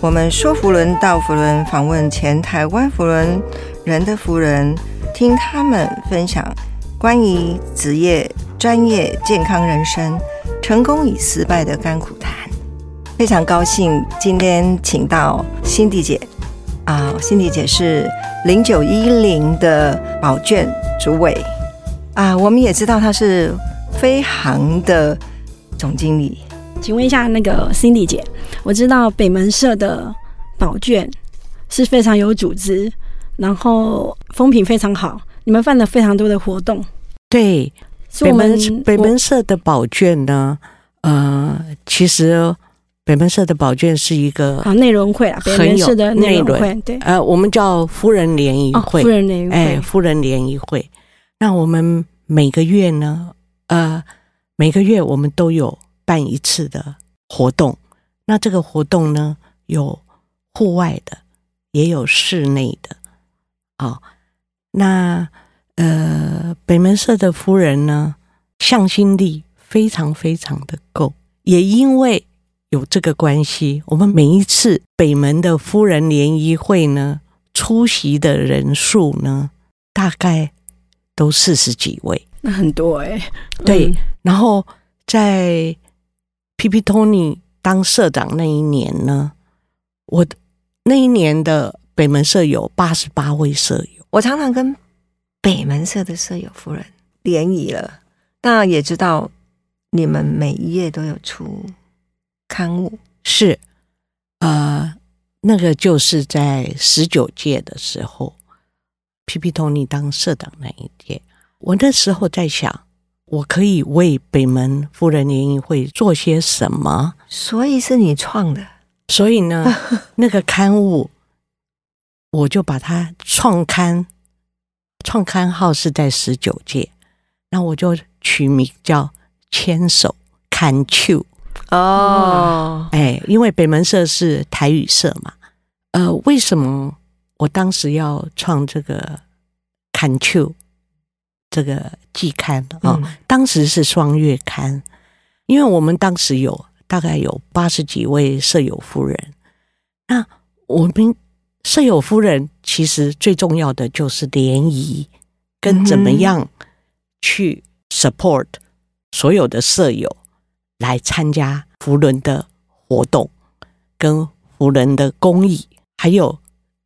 我们说福伦到福伦，访问前台湾福伦人的福人，听他们分享关于职业、专业、健康人生、成功与失败的甘苦谈。非常高兴今天请到辛迪姐啊，辛迪姐是零九一零的保卷主委啊，我们也知道她是飞航的总经理。请问一下，那个 Cindy 姐，我知道北门社的宝卷是非常有组织，然后风评非常好，你们办了非常多的活动。对，北门北门社的宝卷呢，呃，其实北门社的宝卷是一个啊内容会啊，北门社的内容会，对，呃，我们叫夫人联谊会，夫人联谊会，哎，夫人联谊会。那我们每个月呢，呃，每个月我们都有。办一次的活动，那这个活动呢，有户外的，也有室内的。啊，那呃，北门社的夫人呢，向心力非常非常的够，也因为有这个关系，我们每一次北门的夫人联谊会呢，出席的人数呢，大概都四十几位，那很多哎。对，然后在。P P Tony 当社长那一年呢，我那一年的北门社有八十八位舍友。我常常跟北门社的舍友夫人联谊了，那也知道你们每一页都有出刊物。是，呃，那个就是在十九届的时候，P P Tony 当社长那一届，我那时候在想。我可以为北门夫人联谊会做些什么？所以是你创的。所以呢，那个刊物我就把它创刊，创刊号是在十九届，那我就取名叫“牵手看秋”。哦，哎，因为北门社是台语社嘛。呃，为什么我当时要创这个“看秋”？这个季刊啊，当时是双月刊，因为我们当时有大概有八十几位舍友夫人。那我们舍友夫人其实最重要的就是联谊，跟怎么样去 support 所有的舍友来参加福伦的活动，跟福伦的公益，还有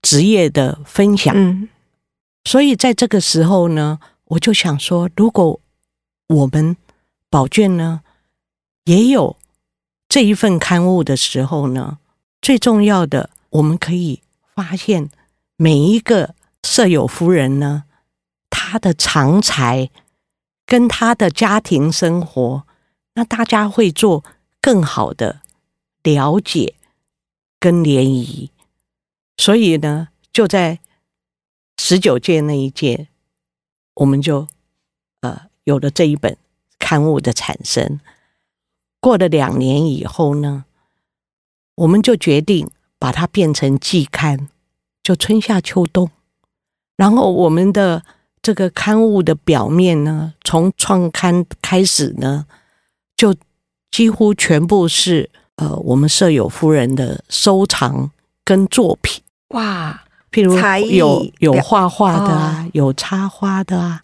职业的分享。嗯，所以在这个时候呢。我就想说，如果我们宝卷呢也有这一份刊物的时候呢，最重要的，我们可以发现每一个舍友夫人呢，她的长才跟她的家庭生活，那大家会做更好的了解跟联谊。所以呢，就在十九届那一届。我们就呃有了这一本刊物的产生。过了两年以后呢，我们就决定把它变成季刊，就春夏秋冬。然后我们的这个刊物的表面呢，从创刊开始呢，就几乎全部是呃我们舍友夫人的收藏跟作品。哇！譬如有有画画的啊，有插花的啊，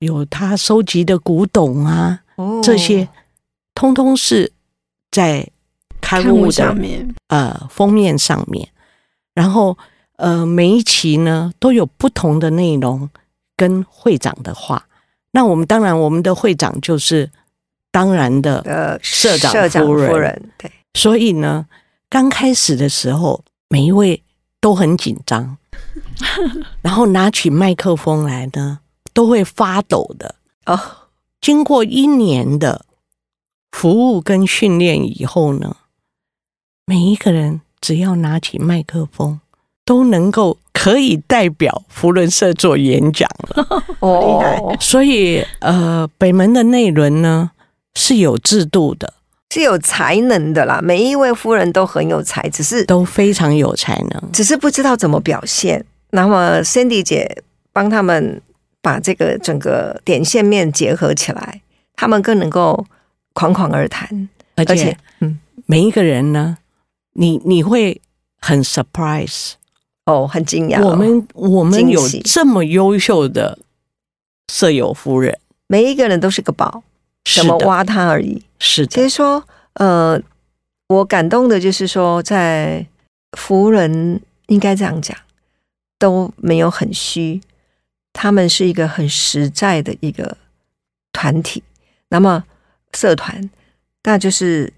有他收集的古董啊，这些通通是在刊物的呃封面上面。然后呃每一期呢都有不同的内容跟会长的话。那我们当然我们的会长就是当然的呃社长夫人对。所以呢刚开始的时候每一位都很紧张。然后拿起麦克风来呢，都会发抖的哦。经过一年的服务跟训练以后呢，每一个人只要拿起麦克风，都能够可以代表福伦社做演讲了。哦，所以呃，北门的内轮呢是有制度的，是有才能的啦。每一位夫人都很有才，只是都非常有才能，只是不知道怎么表现。那么，Cindy 姐帮他们把这个整个点线面结合起来，他们更能够侃侃而谈。而且，嗯，每一个人呢，你你会很 surprise，哦，很惊讶哦。我们我们有这么优秀的舍友夫人，每一个人都是个宝，怎么挖他而已。是的，其实说，呃，我感动的就是说，在福人应该这样讲，都没有很虚，他们是一个很实在的一个团体。那么社团，那就是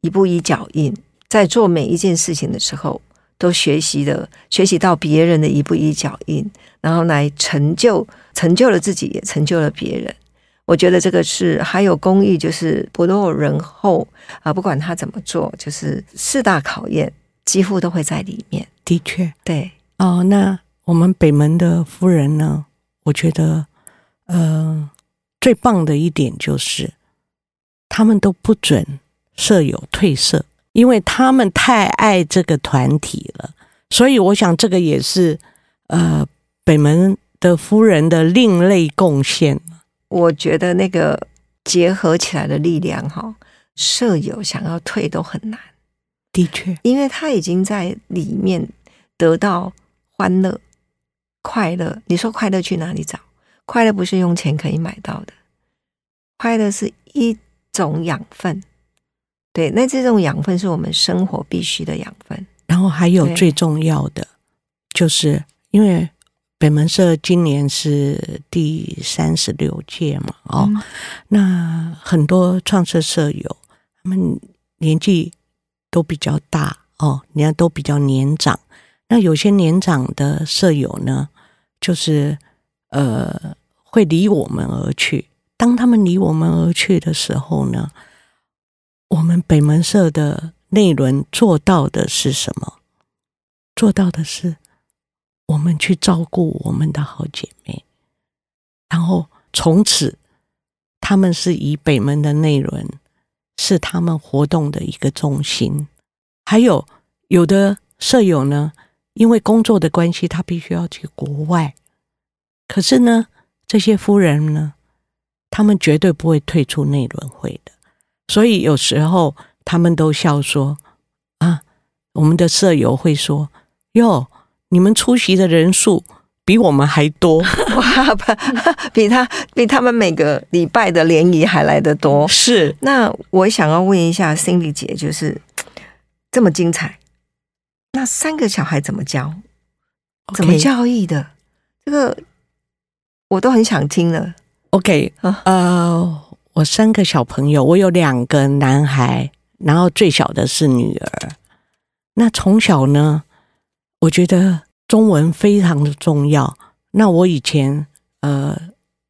一步一脚印，在做每一件事情的时候，都学习的学习到别人的一步一脚印，然后来成就成就了自己，也成就了别人。我觉得这个是还有公益，就是不落人后啊，不管他怎么做，就是四大考验几乎都会在里面。的确对，哦。那我们北门的夫人呢？我觉得，呃，最棒的一点就是，他们都不准舍友退社，因为他们太爱这个团体了。所以，我想这个也是呃北门的夫人的另类贡献。我觉得那个结合起来的力量，哈，舍友想要退都很难，的确，因为他已经在里面得到欢乐、快乐。你说快乐去哪里找？快乐不是用钱可以买到的，快乐是一种养分。对，那这种养分是我们生活必须的养分。然后还有最重要的，就是因为北门社今年是第三十六届嘛，哦，嗯那很多创社社友，他们年纪都比较大哦，你看都比较年长。那有些年长的舍友呢，就是呃会离我们而去。当他们离我们而去的时候呢，我们北门社的内轮做到的是什么？做到的是我们去照顾我们的好姐妹，然后从此他们是以北门的内轮是他们活动的一个中心。还有有的舍友呢，因为工作的关系，他必须要去国外，可是呢，这些夫人呢，他们绝对不会退出内轮会的。所以有时候他们都笑说：“啊，我们的舍友会说，哟，你们出席的人数比我们还多。哇，比他比他们每个礼拜的联谊还来得多”。是那我想要问一下 Cindy 姐，就是这么精彩，那三个小孩怎么教？怎么教育的？这个我都很想听了。？OK，啊呃，我三个小朋友，我有两个男孩，然后最小的是女儿。那从小呢，我觉得中文非常的重要。那我以前呃，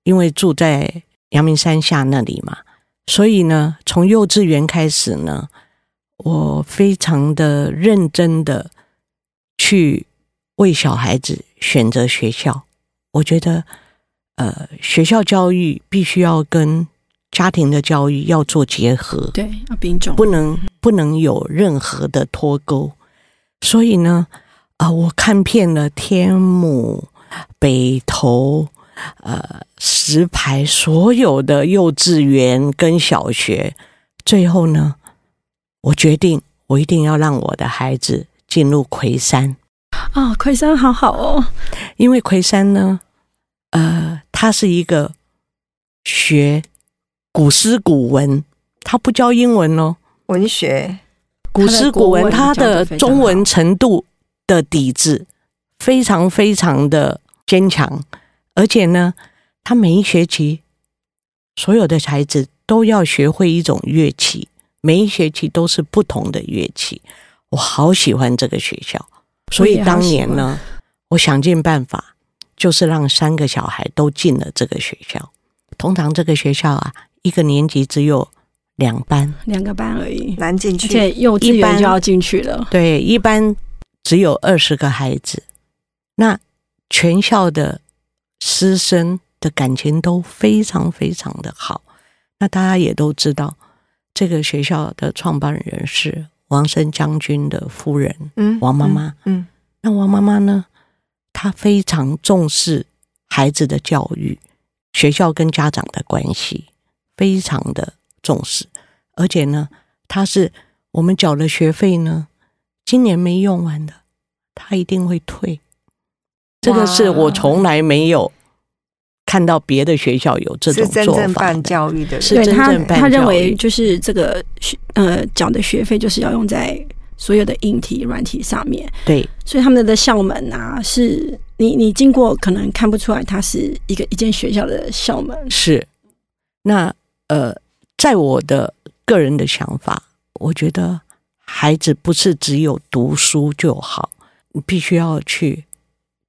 因为住在阳明山下那里嘛，所以呢，从幼稚园开始呢，我非常的认真的去为小孩子选择学校。我觉得，呃，学校教育必须要跟家庭的教育要做结合。对，要并重，不能不能有任何的脱钩。所以呢，啊、我看遍了天母、北投、呃石牌所有的幼稚园跟小学，最后呢，我决定我一定要让我的孩子进入魁山，啊，魁山好好哦，因为魁山呢，呃，它是一个学古诗古文，它不教英文哦。文学古诗古文，它它的中文程度的底子非常非常的坚强，而且呢，他每一学期所有的孩子都要学会一种乐器，每一学期都是不同的乐器。我好喜欢这个学校，所以当年呢，我想尽办法，就是让三个小孩都进了这个学校。通常这个学校啊，一个年级只有两班，两个班而已，难进去，且幼稚一般园就要进去了。对，一般只有二十个孩子，那全校的师生的感情都非常非常的好。那大家也都知道，这个学校的创办人是王生将军的夫人嗯王妈妈。嗯，那王妈妈呢，她非常重视孩子的教育，学校跟家长的关系非常的重视，而且呢，她是我们缴了学费呢，今年没用完的，他一定会退。这个是我哇从来没有看到别的学校有这种是真做正办法的。教育的，是真正办他认为就是这个学呃缴的学费就是要用在所有的硬体软体上面，对，所以他们的校门啊，是你你经过可能看不出来，它是一个一间学校的校门。是。那呃，在我的个人的想法，我觉得孩子不是只有读书就好，你必须要去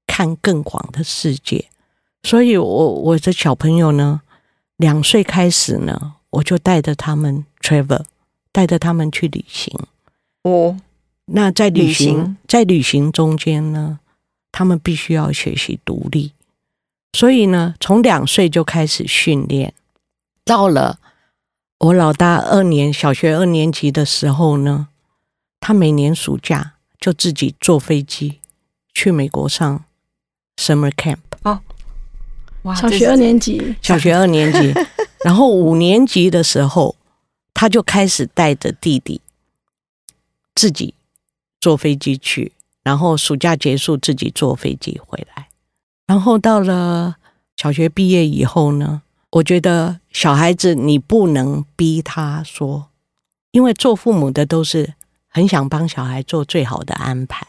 看更广的世界。所以我我的小朋友呢，两岁开始呢，我就带着他们 travel，带着他们去旅行。哦，那在旅行在旅行中间呢，他们必须要学习独立，所以呢，从两岁就开始训练，到了我老大二年小学二年级的时候呢，他每年暑假就自己坐飞机去美国上 summer camp，哇小学二，年级，小学二年级，然后五年级的时候，他就开始带着弟弟自己坐飞机去，然后暑假结束自己坐飞机回来，然后到了小学毕业以后呢，我觉得小孩子你不能逼他说，因为做父母的都是很想帮小孩做最好的安排，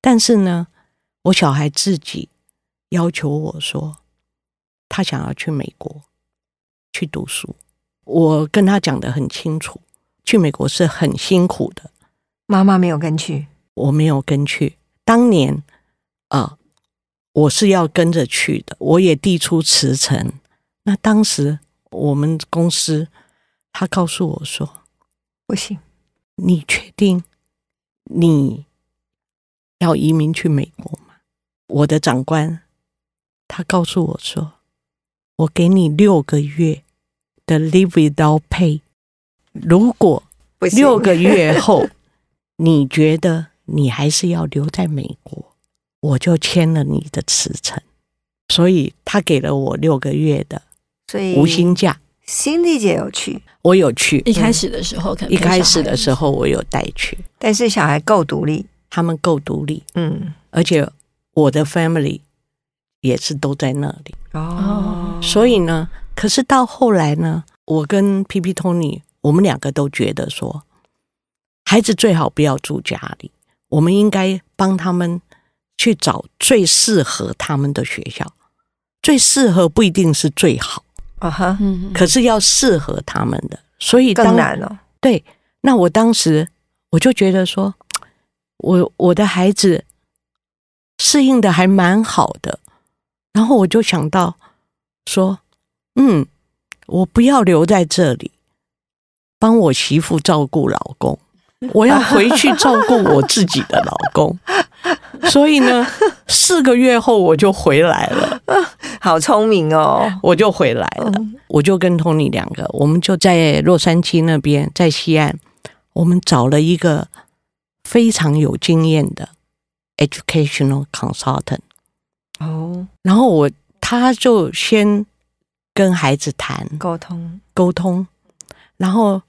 但是呢，我小孩自己要求我说。他想要去美国去读书，我跟他讲的很清楚，去美国是很辛苦的，妈妈没有跟去，我没有跟去。当年啊、我是要跟着去的，我也递出辞呈。那当时我们公司他告诉我说不行，：“你确定你要移民去美国吗？”我的长官他告诉我说：“我给你六个月的 leave without pay，如果六个月后 你觉得你还是要留在美国，我就签了你的辞呈。”所以他给了我六个月的所以无薪假，辛丽姐有去，我有去。一开始的时候可能一开始的，时候我有带去，但是小孩够独立，他们够独立，嗯，而且我的 family 也是都在那里。哦，所以呢，可是到后来呢，我跟 P P Tony，我们两个都觉得说，孩子最好不要住家里，我们应该帮他们去找最适合他们的学校。最适合不一定是最好，啊哈，嗯，可是要适合他们的。所以当然了哦，对，那我当时我就觉得说，我我的孩子适应的还蛮好的，然后我就想到说，嗯，我不要留在这里，帮我媳妇照顾老公，我要回去照顾我自己的老公。所以呢，四个月后我就回来了，好聪明哦，我就回来了。嗯我就跟 Tony 两个，我们就在洛杉矶那边，在西岸，我们找了一个非常有经验的 educational consultant，哦，然后我他就先跟孩子谈沟通，沟通，然后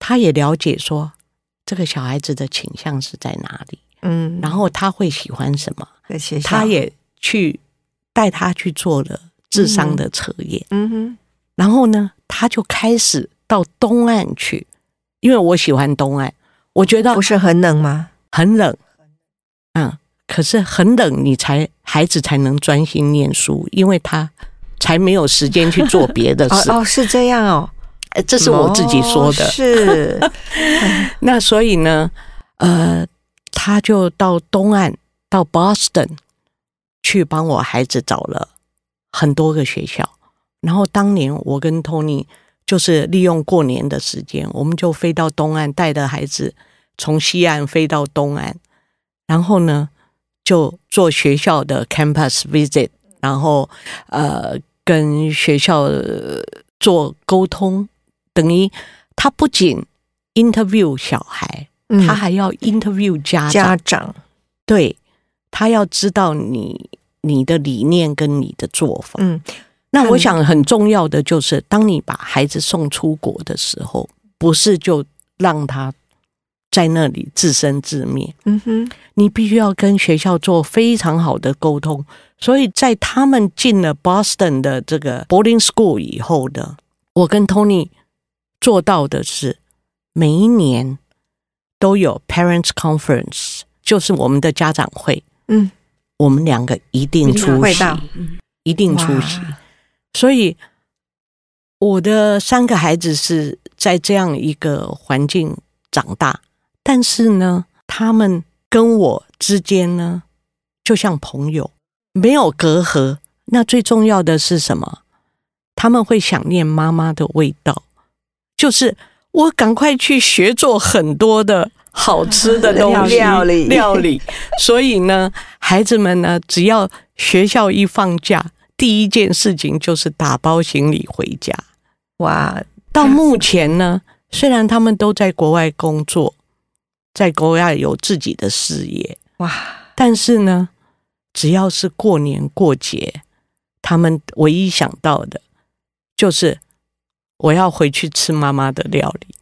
他也了解说这个小孩子的倾向是在哪里，嗯，然后他会喜欢什么，他，也去带他去做了智商的测验。嗯哼，然后呢，他就开始到东岸去，因为我喜欢东岸，我觉得不是很冷吗？很冷，嗯，可是很冷，你才孩子才能专心念书，因为他才没有时间去做别的 事。哦哦，是这样哦，呃这是我自己说的。哦是，那所以呢，呃，他就到东岸，到 Boston 去帮我孩子找了很多个学校。然后当年我跟 Tony 就是利用过年的时间，我们就飞到东岸，带着孩子从西岸飞到东岸，然后呢就做学校的 campus visit，然后呃跟学校呃做沟通，等于他不仅 interview 小孩，嗯他还要 interview 家长，家长，对他要知道你你的理念跟你的做法。嗯，那我想很重要的就是，当你把孩子送出国的时候，不是就让他在那里自生自灭。嗯哼，你必须要跟学校做非常好的沟通。所以在他们进了 Boston 的这个 boarding school 以后呢，我跟 Tony 做到的是每一年都有 parents conference，就是我们的家长会，嗯，我们两个一定出席，一定出席。所以我的三个孩子是在这样一个环境长大，但是呢，他们跟我之间呢，就像朋友，没有隔阂。那最重要的是什么？他们会想念妈妈的味道，就是我赶快去学做很多的好吃的东西料理 料理。所以呢，孩子们呢，只要学校一放假，第一件事情就是打包行李回家。哇，到目前呢，虽然他们都在国外工作，在国外有自己的事业，哇，但是呢，只要是过年过节，他们唯一想到的就是我要回去吃妈妈的料理。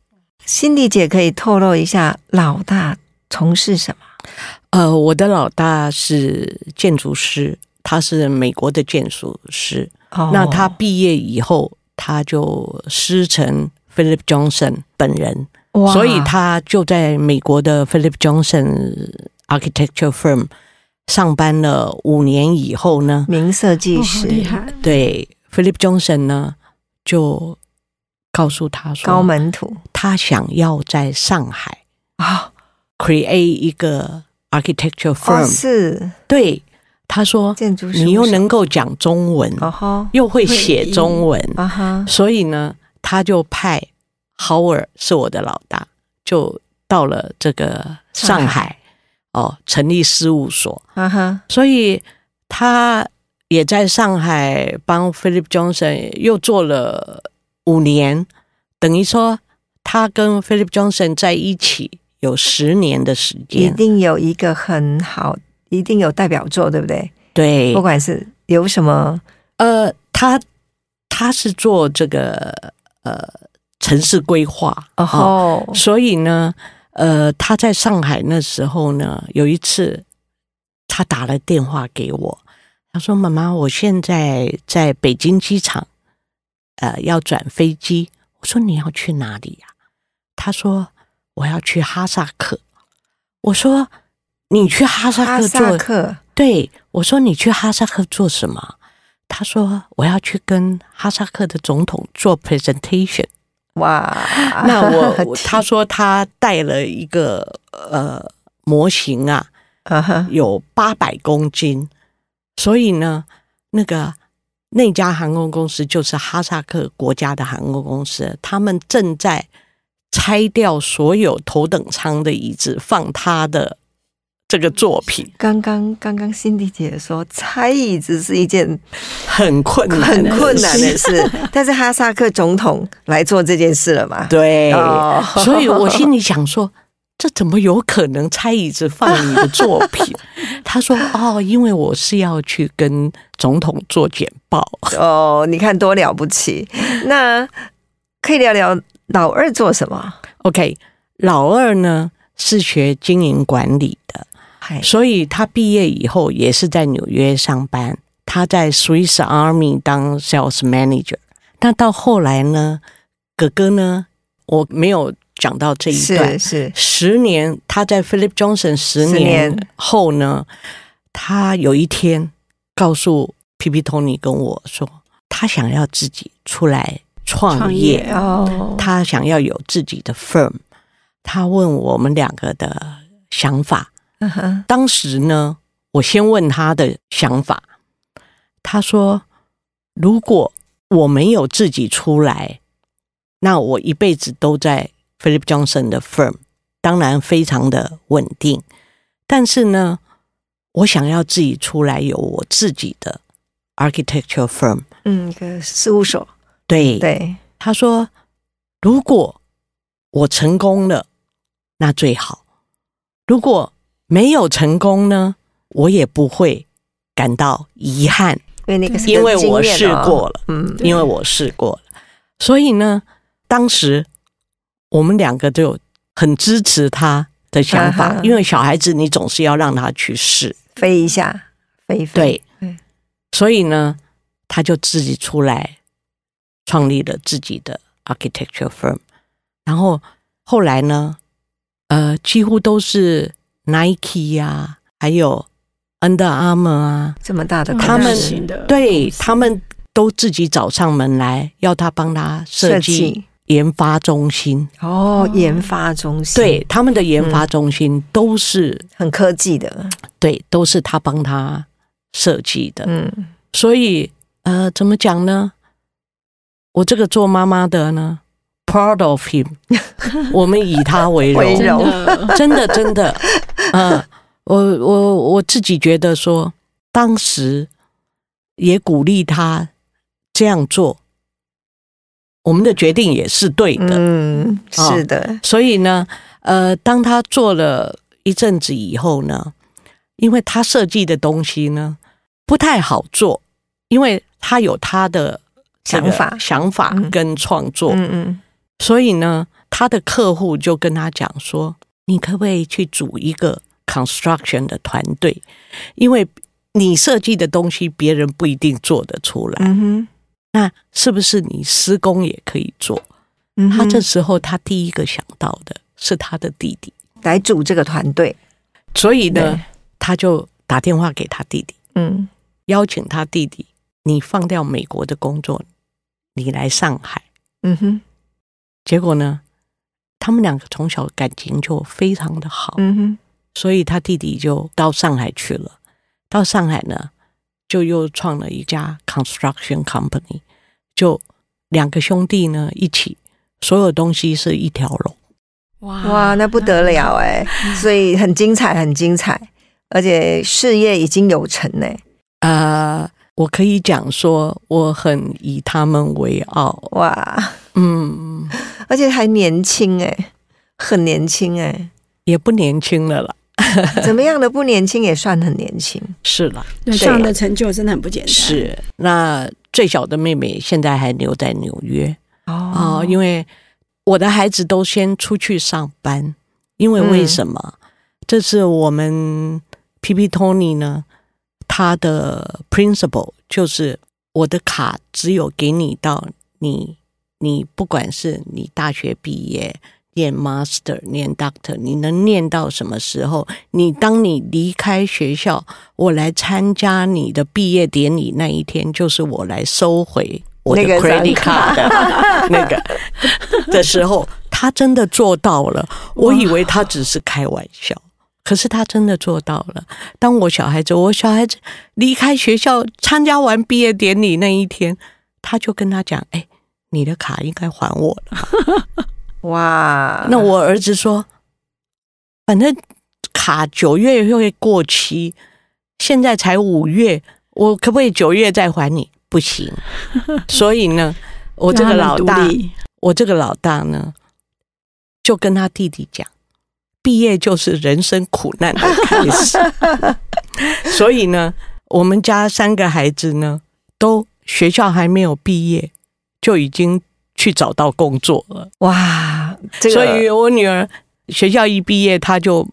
心迪姐可以透露一下，老大从事什么？呃，我的老大是建筑师，他是美国的建筑师。哦那他毕业以后，他就师承 Philip Johnson 本人，哇所以他就在美国的 Philip Johnson Architecture Firm 上班了五年以后呢，名设计师，厉害！对 Philip Johnson 呢就告诉他说，高门徒。他想要在上海啊，create 一个 architecture 哦 firm，、是。对，他说建筑师，你又能够讲中文，又会写中文，啊哈，所以呢，他就派 Howard 是我的老大，就到了这个上上海。哦，成立事务所，啊哈，所以他也在上海帮 Philip Johnson 又做了五年，等于说他跟 Philip Johnson 在一起有十年的时间。一，定有一个很好，一定有代表作，对不对？对。不，管是有什么，呃，他他是做这个呃城市规划。哦吼，所以呢，呃，他在上海那时候呢，有一次他打了电话给我，他说：“妈妈，我现在在北京机场，呃，要转飞机。”我说：“你要去哪里呀、他说：“我要去哈萨克。”我说：“你去哈萨克做萨克对，我说你去哈萨克做什么？他说我要去跟哈萨克的总统做 presentation。哇，那我 我他说他带了一个呃模型啊，有八百公斤，所以呢，那个那家航空公司就是哈萨克国家的航空公司，他们正在拆掉所有头等舱的椅子，放他的这个作品，刚刚刚刚辛迪姐说拆椅子是一件很困难，很困难的。事，但是哈萨克总统来做这件事了嘛？对，哦所以我心里想说，这怎么有可能拆椅子放你的作品？他说：“ 哦，因为我是要去跟总统做简报。哦，你看多了不起。那可以聊聊老二做什么？OK，老二呢是学经营管理的，所以他毕业以后也是在纽约上班。他在 Swiss Army 当 sales manager。那到后来呢，哥哥呢，我没有讲到这一段是。是十年，他在 Philip Johnson 十十年年后呢，他有一天告诉 P P Tony 跟我说，他想要自己出来创创业，哦，他想要有自己的 firm。他问我们两个的想法，当时呢，我先问他的想法，他说：“如果我没有自己出来，那我一辈子都在 Philip Johnson 的 firm，当然非常的稳定。但是呢，我想要自己出来有我自己的 architecture firm。嗯，一个事务所，对，对，他说：如果我成功了，那最好；如果没有成功呢，我也不会感到遗憾。”因为那个是因为我试过了，嗯，因为我试过了，所以呢，当时我们两个就很支持他的想法，啊因为小孩子你总是要让他去试，飞一下，飞一飞，对。对，所以呢，他就自己出来创立了自己的 architecture firm，然后后来呢，呃，几乎都是 Nike 呀、还有 Under Armour 啊，这么大的他们对他们都自己找上门来，要他帮他设计研发中心。哦，研发中心，对，他们的研发中心都是、很科技的，对，都是他帮他设计的。嗯，所以呃，怎么讲呢？我这个做妈妈的呢，proud of him，我们以他为荣，真的真的，嗯、我我我自己觉得说，当时也鼓励他这样做，我们的决定也是对的。嗯，哦是的，所以呢，呃，当他做了一阵子以后呢，因为他设计的东西呢不太好做，因为他有他的想法。想法嗯。跟创作，嗯嗯，所以呢，他的客户就跟他讲说：“你可不可以去组一个 construction 的团队？因为你设计的东西别人不一定做得出来，嗯哼，那是不是你施工也可以做？”嗯他这时候他第一个想到的是他的弟弟，来组这个团队，所以呢，他就打电话给他弟弟，嗯。邀请他弟弟，你放掉美国的工作，你来上海。嗯哼，结果呢，他们两个从小感情就非常的好，嗯哼，所以他弟弟就到上海去了。到上海呢，就又创了一家 construction company，就两个兄弟呢一起，所有东西是一条龙。哇哇，那不得了哎，所以很精彩，很精彩，而且事业已经有成呢，呃，我可以讲说，我很以他们为傲。哇，嗯，而且还年轻哎，很年轻哎，也不年轻了啦，怎么样的不年轻也算很年轻，是了，对这样的成就真的很不简单。是。那最小的妹妹现在还留在纽约啊、哦因为我的孩子都先出去上班，因为为什么？这是我们 P P Tony 呢，他的 principle 就是我的卡只有给你到你，你不管是你大学毕业。念 master，念 doctor，你能念到什么时候？你当你离开学校，我来参加你的毕业典礼那一天，就是我来收回我的 credit 张 card 的 那个的时候，他真的做到了。我以为他只是开玩笑，可是他真的做到了。当我小孩子，我小孩子离开学校参加完毕业典礼那一天，他就跟他讲：“哎，你的卡应该还我了。” 哇，那我儿子说，反正卡九月会过期，现在才五月，我可不可以九月再还你？不行。所以呢，我这个老大我这个老大呢，就跟他弟弟讲，毕业就是人生苦难的开始。所以呢，我们家三个孩子呢，都学校还没有毕业，就已经去找到工作了。哇，这个所以我女儿学校一毕业，她就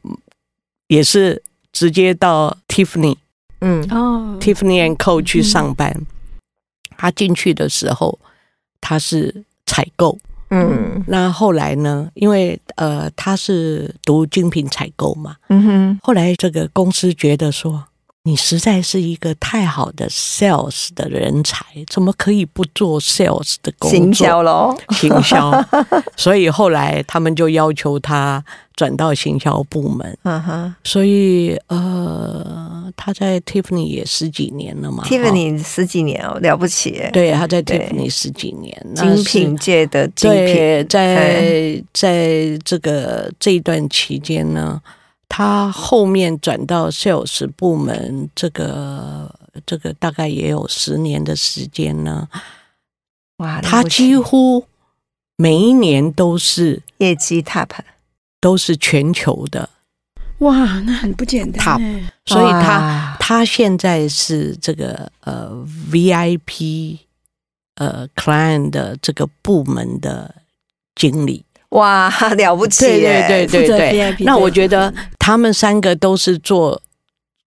也是直接到 Tiffany、嗯哦 Tiffany and Co 去上班。她进去的时候，她是采购。嗯那后来呢？因为呃，她是读精品采购嘛。嗯哼，后来这个公司觉得说，你实在是一个太好的 sales 的人才，怎么可以不做 sales 的工作？行销喽，行销，所以后来他们就要求他转到行销部门。嗯哼。所以呃，他在 Tiffany 也十几年了嘛。哈，Tiffany 十几年哦，了不起。耶，对，他在对。Tiffany 十几年，精品界的精品，对，在在这个这一段期间呢，他后面转到 sales 部门，这个这个大概也有十年的时间呢。哇，他几乎每一年都是业绩 top，都是全球的，哇，那很不简单所以他他现在是这个呃 VIP 呃 client 的这个部门的经理。哇，了不起对耶！对对对对。那我对觉得他们三个都是做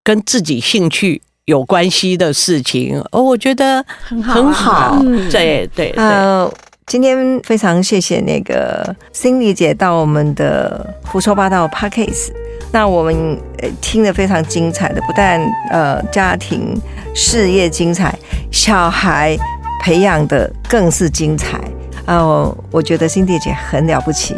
跟自己兴趣有关系的事情，哦，我觉得很好啊很好。嗯对对对，呃，今天非常谢谢那个 Cindy 姐到我们的胡说八道 Podcast，那我们呃听得非常精彩的，不但呃家庭事业精彩，小孩培养的更是精彩。呃，我觉得 Cindy 姐很了不起，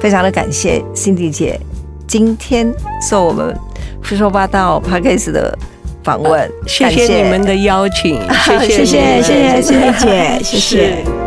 非常的感谢 Cindy 姐今天受我们胡说八道 Podcast 的访问，谢感谢。你们的邀请，谢谢 谢谢谢谢谢姐，谢